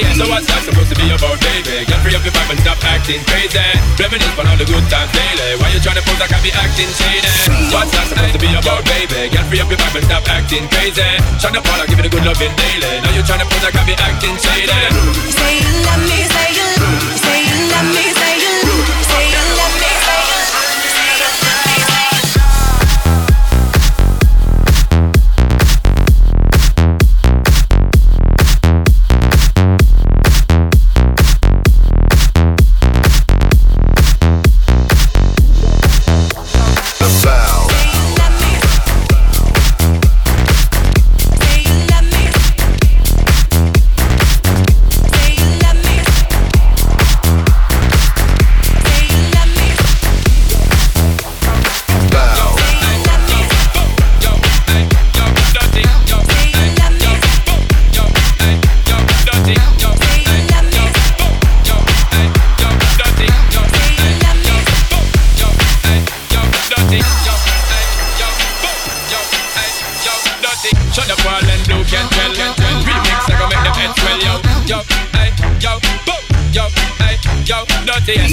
yo. So what's that supposed to be about, baby? Get free up your vibe and stop acting crazy. Reminisce on all the good times daily. Why you trying to pose like I be acting shady? What's that supposed to be about, baby? Get free up your vibe and stop acting crazy. Shut up all, give it a good loving daily. Now you trying to pose like I be acting shady. Say you love me, say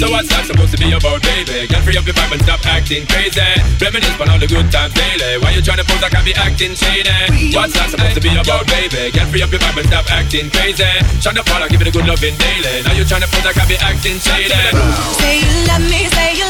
So what's that supposed to be about, baby? Get free up your vibe and stop acting crazy. Reminisce on all the good times daily. Why you trying to pose I be acting shady? What's that supposed to be about, baby? Get free up your vibe and stop acting crazy. Shut up all, give it a good loving daily. Now you trying to pose I be acting shady. Say you love me, say you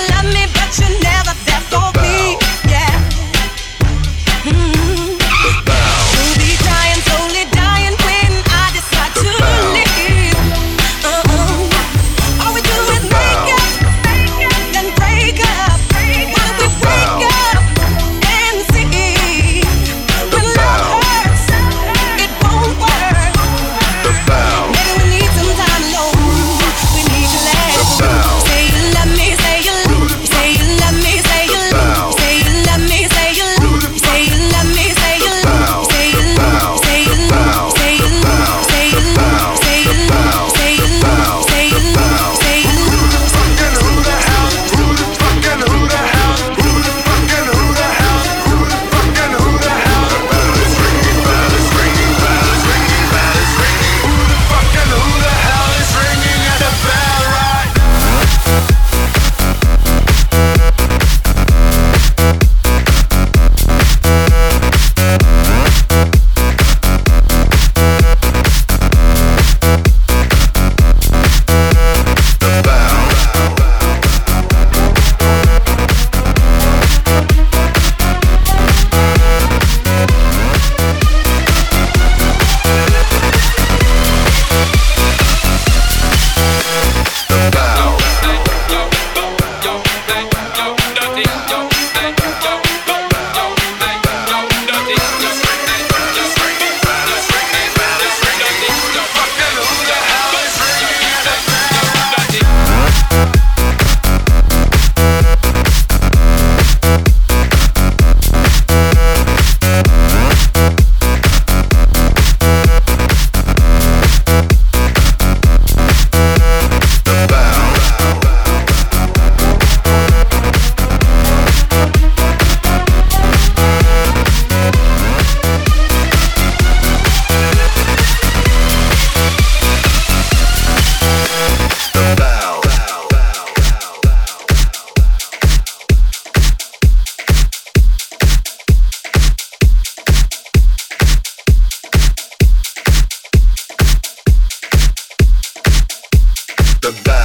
the best.